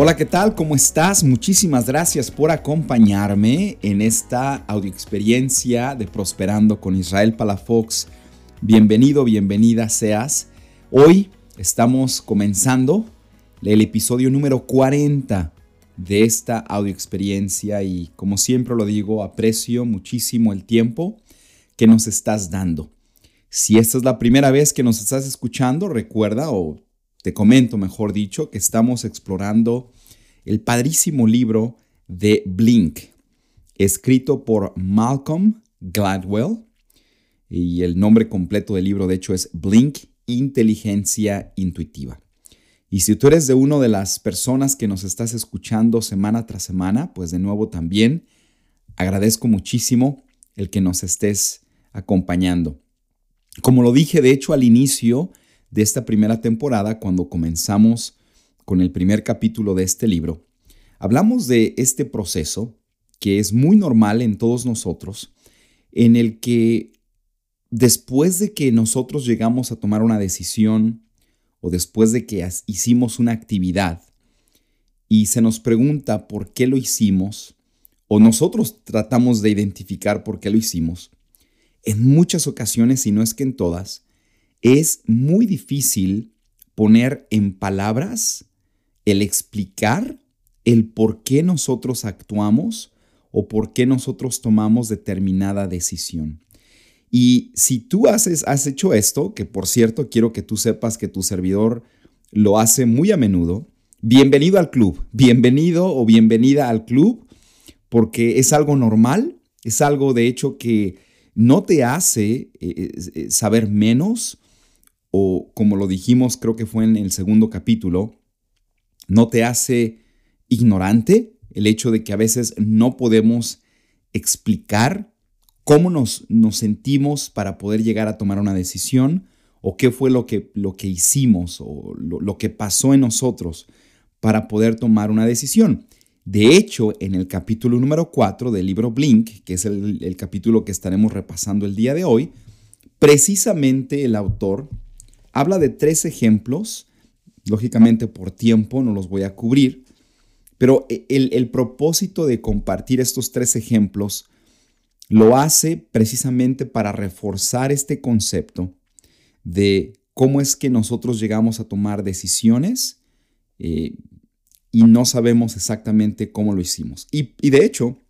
Hola, ¿qué tal? ¿Cómo estás? Muchísimas gracias por acompañarme en esta audioexperiencia de Prosperando con Israel Palafox. Bienvenido, bienvenida seas. Hoy estamos comenzando el episodio número 40 de esta audioexperiencia y como siempre lo digo, aprecio muchísimo el tiempo que nos estás dando. Si esta es la primera vez que nos estás escuchando, recuerda o te comento, mejor dicho, que estamos explorando el padrísimo libro de Blink, escrito por Malcolm Gladwell. Y el nombre completo del libro, de hecho, es Blink, Inteligencia Intuitiva. Y si tú eres de una de las personas que nos estás escuchando semana tras semana, pues de nuevo también agradezco muchísimo el que nos estés acompañando. Como lo dije, de hecho, al inicio, de esta primera temporada, cuando comenzamos con el primer capítulo de este libro, hablamos de este proceso que es muy normal en todos nosotros, en el que después de que nosotros llegamos a tomar una decisión o después de que hicimos una actividad y se nos pregunta por qué lo hicimos, o nosotros tratamos de identificar por qué lo hicimos, en muchas ocasiones, si no es que en todas, es muy difícil poner en palabras el explicar el por qué nosotros actuamos o por qué nosotros tomamos determinada decisión. Y si tú haces, has hecho esto, que por cierto quiero que tú sepas que tu servidor lo hace muy a menudo, bienvenido al club, bienvenido o bienvenida al club, porque es algo normal, es algo de hecho que no te hace eh, eh, saber menos o como lo dijimos, creo que fue en el segundo capítulo, no te hace ignorante el hecho de que a veces no podemos explicar cómo nos, sentimos para poder llegar a tomar una decisión o qué fue lo que, lo que hicimos o lo, que pasó en nosotros para poder tomar una decisión. De hecho, en el capítulo número 4 del libro Blink, que es el capítulo que estaremos repasando el día de hoy, precisamente el autor Habla de tres ejemplos, lógicamente por tiempo no los voy a cubrir, pero e, el, propósito de compartir estos tres ejemplos lo hace precisamente para reforzar este concepto de cómo es que nosotros llegamos a tomar decisiones eh, y no sabemos exactamente cómo lo hicimos. Y, y, de hecho,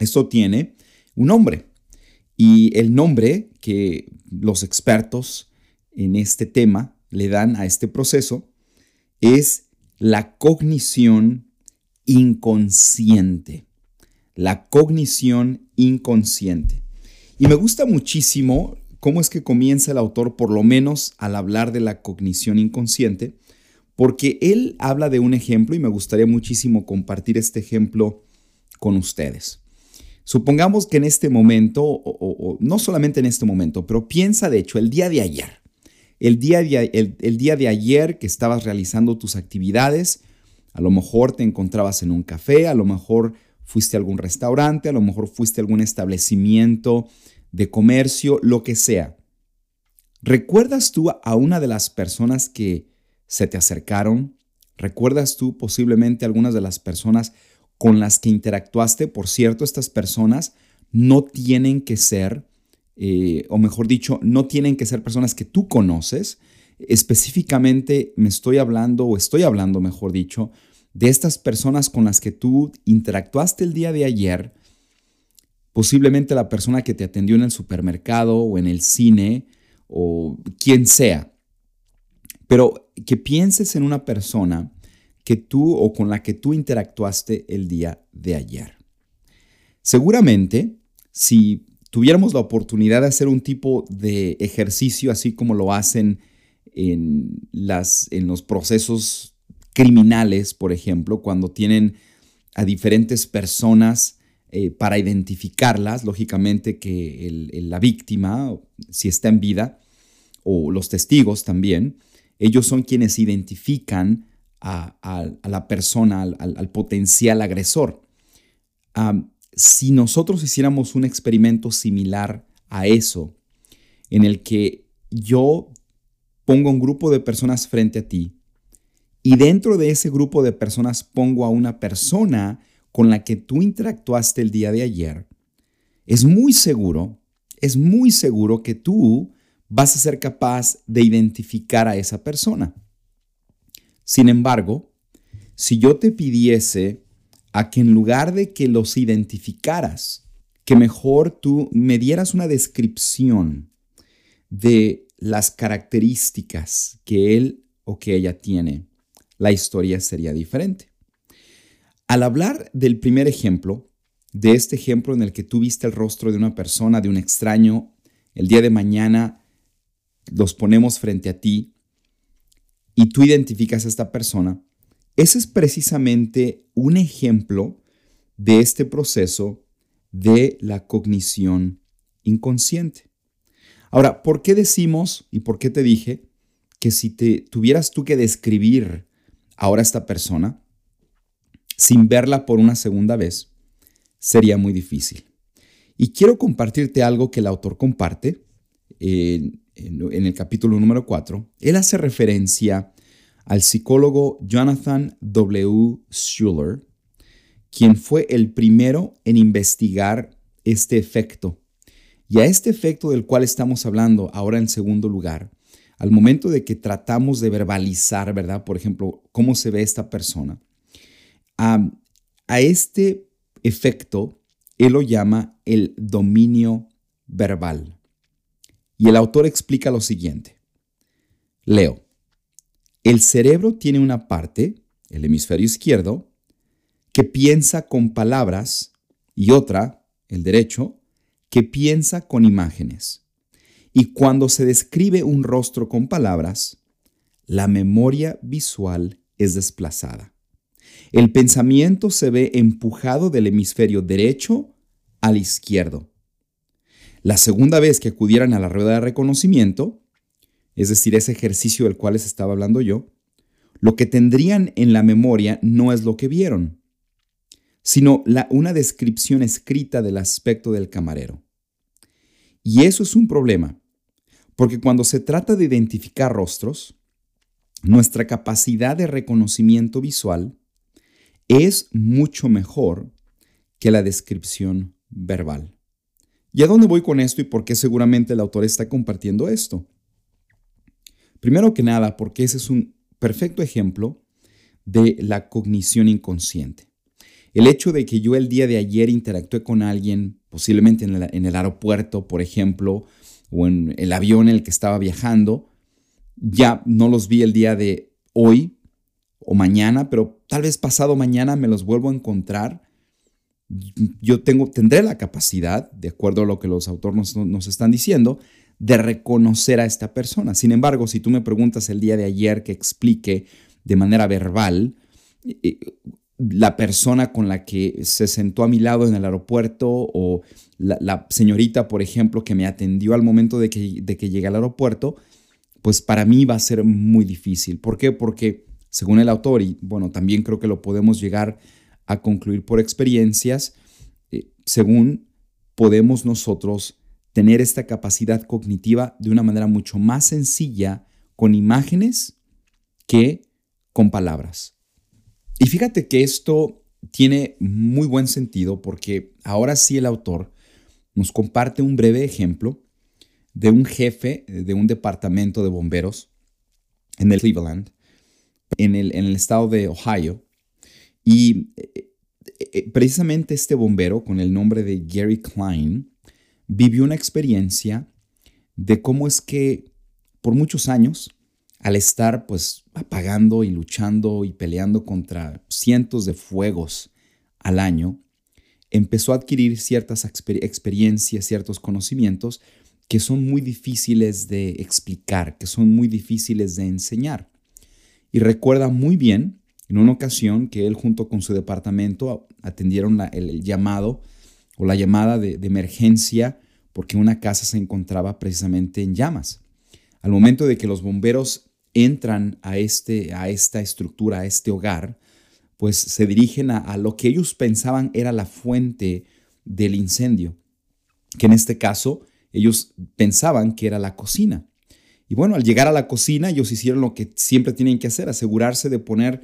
esto tiene un nombre. Y el nombre que los expertos en este tema le dan a este proceso es la cognición inconsciente. La cognición inconsciente. Y me gusta muchísimo cómo es que comienza el autor, por lo menos al hablar de la cognición inconsciente, porque él habla de un ejemplo y me gustaría muchísimo compartir este ejemplo con ustedes. Supongamos que en este momento, o, no solamente en este momento, pero piensa de hecho el día de ayer el día, de, el, día de ayer que estabas realizando tus actividades, a lo mejor te encontrabas en un café, a lo mejor fuiste a algún restaurante, a lo mejor fuiste a algún establecimiento de comercio, lo que sea. ¿Recuerdas tú a una de las personas que se te acercaron? ¿Recuerdas tú posiblemente algunas de las personas con las que interactuaste? Por cierto, estas personas no tienen que ser eh, o mejor dicho, no tienen que ser personas que tú conoces. Específicamente me estoy hablando, o estoy hablando, mejor dicho, de estas personas con las que tú interactuaste el día de ayer, posiblemente la persona que te atendió en el supermercado o en el cine o quien sea. Pero que pienses en una persona que tú o con la que tú interactuaste el día de ayer. Seguramente, si tuviéramos la oportunidad de hacer un tipo de ejercicio así como lo hacen en, las, en los procesos criminales, por ejemplo, cuando tienen a diferentes personas eh, para identificarlas, lógicamente que la víctima, si está en vida, o los testigos también, ellos son quienes identifican a, la persona, al, potencial agresor si nosotros hiciéramos un experimento similar a eso, en el que yo pongo un grupo de personas frente a ti y dentro de ese grupo de personas pongo a una persona con la que tú interactuaste el día de ayer, es muy seguro, es muy seguro que tú vas a ser capaz de identificar a esa persona. Sin embargo, si yo te pidiese a que en lugar de que los identificaras, que mejor tú me dieras una descripción de las características que él o que ella tiene, la historia sería diferente. Al hablar del primer ejemplo, de este ejemplo en el que tú viste el rostro de una persona, de un extraño, el día de mañana los ponemos frente a ti y tú identificas a esta persona, ese es precisamente un ejemplo de este proceso de la cognición inconsciente. Ahora, ¿por qué decimos y por qué te dije que si te tuvieras tú que describir ahora a esta persona sin verla por una segunda vez, sería muy difícil? Y quiero compartirte algo que el autor comparte en, en el capítulo número 4. Él hace referencia al psicólogo Jonathan W. Schuller, quien fue el primero en investigar este efecto. Y a este efecto del cual estamos hablando ahora en segundo lugar, al momento de que tratamos de verbalizar, ¿verdad? Por ejemplo, cómo se ve esta persona, a, a este efecto él lo llama el dominio verbal. Y el autor explica lo siguiente. Leo. El cerebro tiene una parte, el hemisferio izquierdo, que piensa con palabras y otra, el derecho, que piensa con imágenes. Y cuando se describe un rostro con palabras, la memoria visual es desplazada. El pensamiento se ve empujado del hemisferio derecho al izquierdo. La segunda vez que acudieran a la rueda de reconocimiento, es decir, ese ejercicio del cual les estaba hablando yo, lo que tendrían en la memoria no es lo que vieron, sino una descripción escrita del aspecto del camarero. Y eso es un problema, porque cuando se trata de identificar rostros, nuestra capacidad de reconocimiento visual es mucho mejor que la descripción verbal. ¿Y a dónde voy con esto y por qué seguramente el autor está compartiendo esto? Primero que nada, porque ese es un perfecto ejemplo de la cognición inconsciente. El hecho de que yo el día de ayer interactué con alguien, posiblemente en el, aeropuerto, por ejemplo, o en el avión en el que estaba viajando, ya no los vi el día de hoy o mañana, pero tal vez pasado mañana me los vuelvo a encontrar. Yo tengo, tendré la capacidad, de acuerdo a lo que los autores nos están diciendo, de reconocer a esta persona. Sin embargo, si tú me preguntas el día de ayer que explique de manera verbal eh, la persona con la que se sentó a mi lado en el aeropuerto o la, señorita, por ejemplo, que me atendió al momento de que, de que llegué al aeropuerto, pues para mí va a ser muy difícil. ¿Por qué? Porque según el autor, y bueno, también creo que lo podemos llegar a concluir por experiencias, eh, según podemos nosotros tener esta capacidad cognitiva de una manera mucho más sencilla con imágenes que con palabras. Y fíjate que esto tiene muy buen sentido porque ahora sí el autor nos comparte un breve ejemplo de un jefe de un departamento de bomberos en el Cleveland, en el, en el estado de Ohio. Y eh, eh, precisamente este bombero, con el nombre de Gary Klein, vivió una experiencia de cómo es que por muchos años, al estar pues apagando y luchando y peleando contra cientos de fuegos al año, empezó a adquirir ciertas experiencias, ciertos conocimientos que son muy difíciles de explicar, que son muy difíciles de enseñar. Y recuerda muy bien en una ocasión que él junto con su departamento atendieron el llamado o la llamada de, emergencia porque una casa se encontraba precisamente en llamas. Al momento de que los bomberos entran a, este, a esta estructura, a este hogar, pues se dirigen a, a, lo que ellos pensaban era la fuente del incendio, que en este caso ellos pensaban que era la cocina. Y bueno, al llegar a la cocina, ellos hicieron lo que siempre tienen que hacer, asegurarse de poner,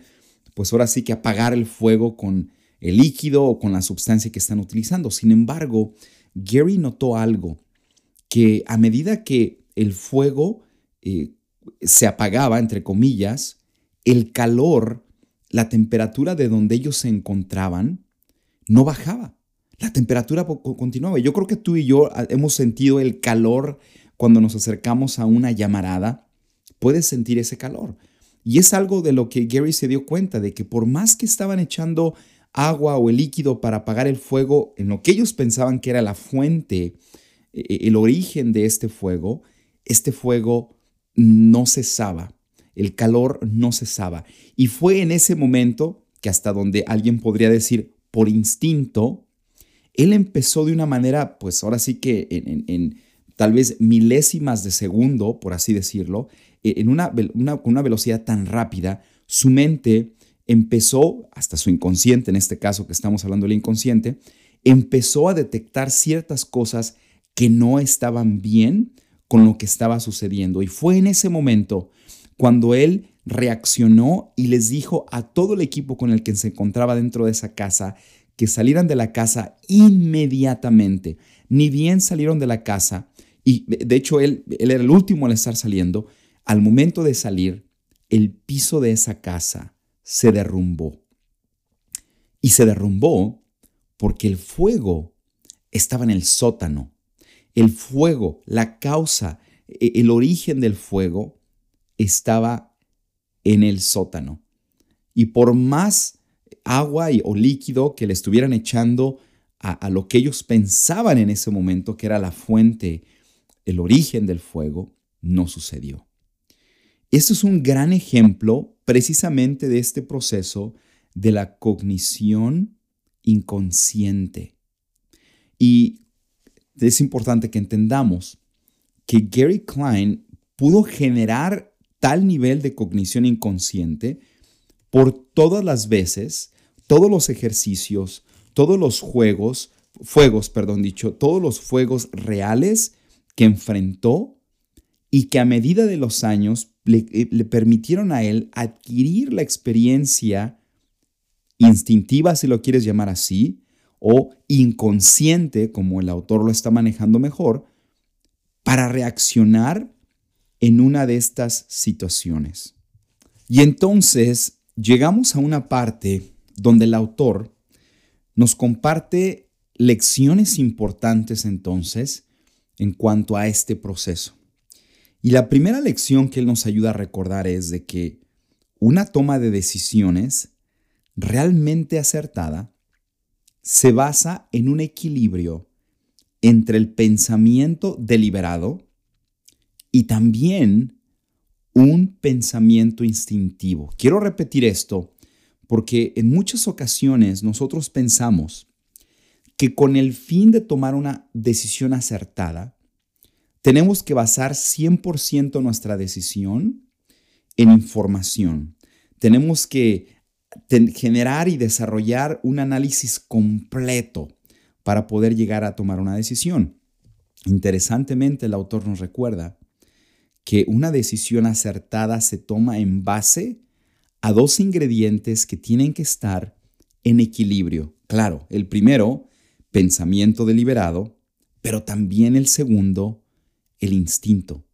pues ahora sí que apagar el fuego con el líquido o con la sustancia que están utilizando. Sin embargo, Gary notó algo, que a medida que el fuego eh, se apagaba, entre comillas, el calor, la temperatura de donde ellos se encontraban, no bajaba. La temperatura continuaba. Yo creo que tú y yo ah, hemos sentido el calor cuando nos acercamos a una llamarada. Puedes sentir ese calor. Y es algo de lo que Gary se dio cuenta, de que por más que estaban echando agua o el líquido para apagar el fuego en lo que ellos pensaban que era la fuente, e, e, el origen de este fuego, este fuego no cesaba, el calor no cesaba. Y fue en ese momento que hasta donde alguien podría decir por instinto, él empezó de una manera, pues ahora sí que en, tal vez milésimas de segundo, por así decirlo, e, en una, una velocidad tan rápida, su mente empezó, hasta su inconsciente, en este caso que estamos hablando del inconsciente, empezó a detectar ciertas cosas que no estaban bien con lo que estaba sucediendo. Y fue en ese momento cuando él reaccionó y les dijo a todo el equipo con el que se encontraba dentro de esa casa que salieran de la casa inmediatamente. Ni bien salieron de la casa, y de hecho él, él era el último al estar saliendo, al momento de salir, el piso de esa casa se derrumbó. Y se derrumbó porque el fuego estaba en el sótano. El fuego, la causa, e, el origen del fuego estaba en el sótano. Y por más agua o líquido que le estuvieran echando a, a, lo que ellos pensaban en ese momento, que era la fuente, el origen del fuego, no sucedió. Esto es un gran ejemplo precisamente de este proceso de la cognición inconsciente. Y es importante que entendamos que Gary Klein pudo generar tal nivel de cognición inconsciente por todas las veces, todos los ejercicios, todos los juegos, fuegos, perdón dicho, todos los fuegos reales que enfrentó y que a medida de los años eh, le, permitieron a él adquirir la experiencia instintiva, si lo quieres llamar así, o inconsciente, como el autor lo está manejando mejor, para reaccionar en una de estas situaciones. Y entonces llegamos a una parte donde el autor nos comparte lecciones importantes entonces en cuanto a este proceso. Y la primera lección que él nos ayuda a recordar es de que una toma de decisiones realmente acertada se basa en un equilibrio entre el pensamiento deliberado y también un pensamiento instintivo. Quiero repetir esto porque en muchas ocasiones nosotros pensamos que con el fin de tomar una decisión acertada, tenemos que basar 100% nuestra decisión en información. Tenemos que generar y desarrollar un análisis completo para poder llegar a tomar una decisión. Interesantemente, el autor nos recuerda que una decisión acertada se toma en base a dos ingredientes que tienen que estar en equilibrio. Claro, el primero, pensamiento deliberado, pero también el segundo, el instinto.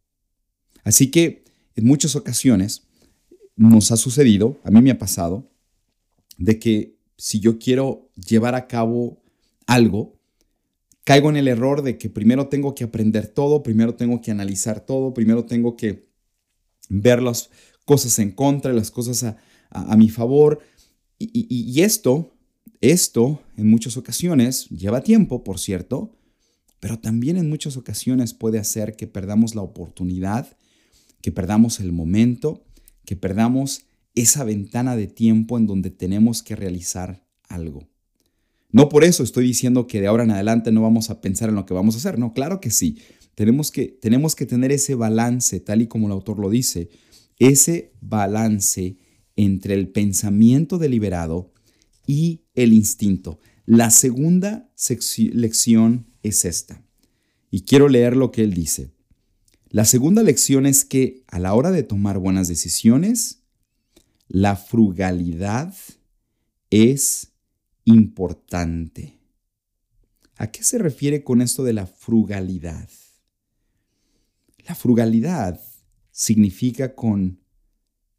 Así que en muchas ocasiones nos ha sucedido, a mí me ha pasado, de que si yo quiero llevar a cabo algo, caigo en el error de que primero tengo que aprender todo, primero tengo que analizar todo, primero tengo que ver las cosas en contra, las cosas a, mi favor. y esto, esto en muchas ocasiones lleva tiempo, por cierto, pero también en muchas ocasiones puede hacer que perdamos la oportunidad, que perdamos el momento, que perdamos esa ventana de tiempo en donde tenemos que realizar algo. No por eso estoy diciendo que de ahora en adelante no vamos a pensar en lo que vamos a hacer, no, claro que sí. Tenemos que, tenemos que tener ese balance, tal y como el autor lo dice, ese balance entre el pensamiento deliberado y el instinto. La segunda lección es esta. Y quiero leer lo que él dice. La segunda lección es que a la hora de tomar buenas decisiones, la frugalidad es importante. ¿A qué se refiere con esto de la frugalidad? La frugalidad significa con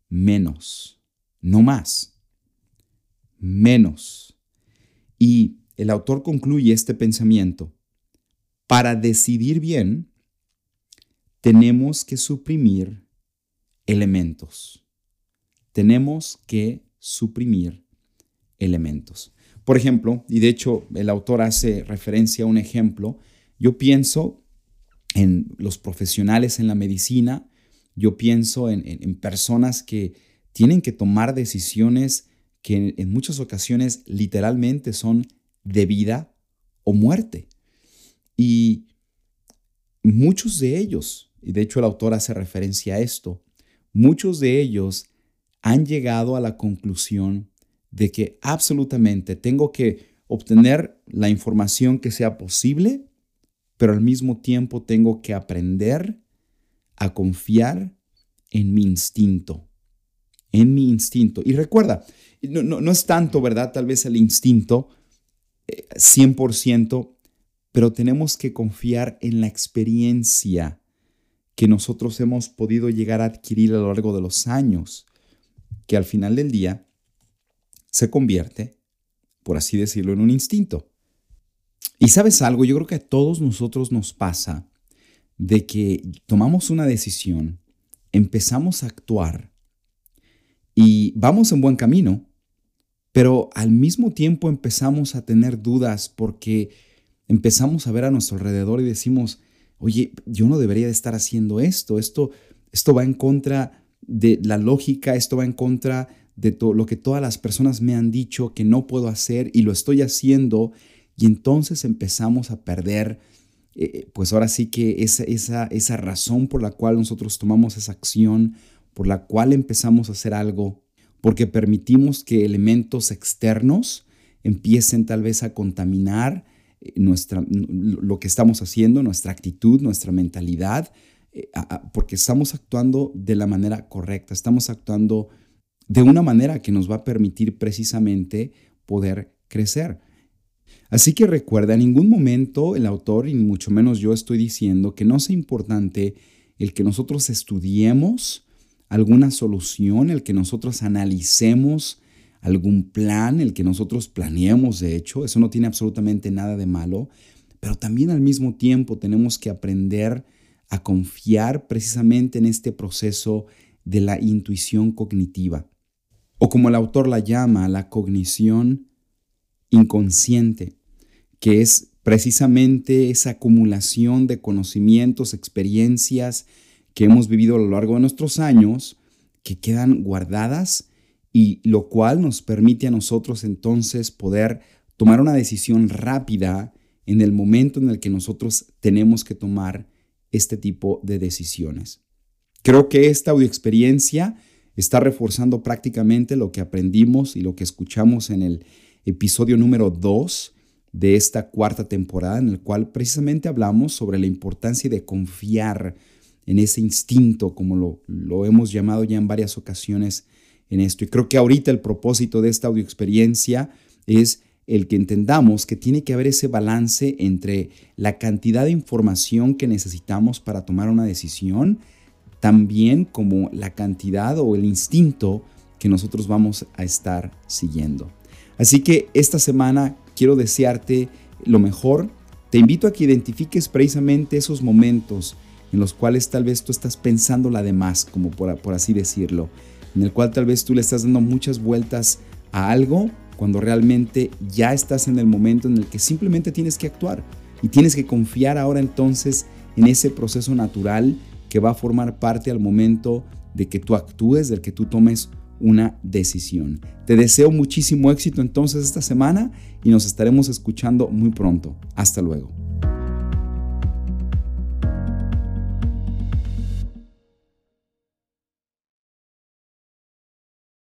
menos, no más, menos. Y el autor concluye este pensamiento. Para decidir bien, tenemos que suprimir elementos. Tenemos que suprimir elementos. Por ejemplo, y de hecho el autor hace referencia a un ejemplo, yo pienso en los profesionales en la medicina, yo pienso en, personas que tienen que tomar decisiones que en muchas ocasiones literalmente son de vida o muerte. Y muchos de ellos, y de hecho el autor hace referencia a esto, muchos de ellos han llegado a la conclusión de que absolutamente tengo que obtener la información que sea posible, pero al mismo tiempo tengo que aprender a confiar en mi instinto, en mi instinto. Y recuerda, no, no, es tanto, ¿verdad? Tal vez el instinto 100%, eh, pero tenemos que confiar en la experiencia que nosotros hemos podido llegar a adquirir a lo largo de los años, que al final del día se convierte, por así decirlo, en un instinto. Y sabes algo, yo creo que a todos nosotros nos pasa de que tomamos una decisión, empezamos a actuar y vamos en buen camino, pero al mismo tiempo empezamos a tener dudas porque empezamos a ver a nuestro alrededor y decimos, oye, yo no debería de estar haciendo esto, esto, esto va en contra de la lógica, esto va en contra de lo que todas las personas me han dicho que no puedo hacer y lo estoy haciendo y entonces empezamos a perder, eh, pues ahora sí que esa, esa, esa razón por la cual nosotros tomamos esa acción, por la cual empezamos a hacer algo, porque permitimos que elementos externos empiecen tal vez a contaminar eh, nuestra, lo que estamos haciendo, nuestra actitud, nuestra mentalidad, eh, porque estamos actuando de la manera correcta, estamos actuando de una manera que nos va a permitir precisamente poder crecer. Así que recuerda, en ningún momento el autor, y mucho menos yo estoy diciendo que no sea importante el que nosotros estudiemos alguna solución, el que nosotros analicemos algún plan, el que nosotros planeemos, de hecho, eso no tiene absolutamente nada de malo, pero también al mismo tiempo tenemos que aprender a confiar precisamente en este proceso de la intuición cognitiva, o como el autor la llama, la cognición inconsciente, que es precisamente esa acumulación de conocimientos, experiencias que hemos vivido a lo largo de nuestros años, que quedan guardadas y lo cual nos permite a nosotros entonces poder tomar una decisión rápida en el momento en el que nosotros tenemos que tomar este tipo de decisiones. Creo que esta audioexperiencia está reforzando prácticamente lo que aprendimos y lo que escuchamos en el episodio número 2 de esta cuarta temporada, en el cual precisamente hablamos sobre la importancia de confiar en ese instinto, como lo, lo hemos llamado ya en varias ocasiones en esto. Y creo que ahorita el propósito de esta audioexperiencia es el que entendamos que tiene que haber ese balance entre la cantidad de información que necesitamos para tomar una decisión, también como la cantidad o el instinto que nosotros vamos a estar siguiendo. Así que esta semana quiero desearte lo mejor. Te invito a que identifiques precisamente esos momentos en los cuales tal vez tú estás pensando la demás, como por, por así decirlo, en el cual tal vez tú le estás dando muchas vueltas a algo cuando realmente ya estás en el momento en el que simplemente tienes que actuar y tienes que confiar ahora entonces en ese proceso natural que va a formar parte al momento de que tú actúes, del que tú tomes una decisión. Te deseo muchísimo éxito entonces esta semana y nos estaremos escuchando muy pronto. Hasta luego.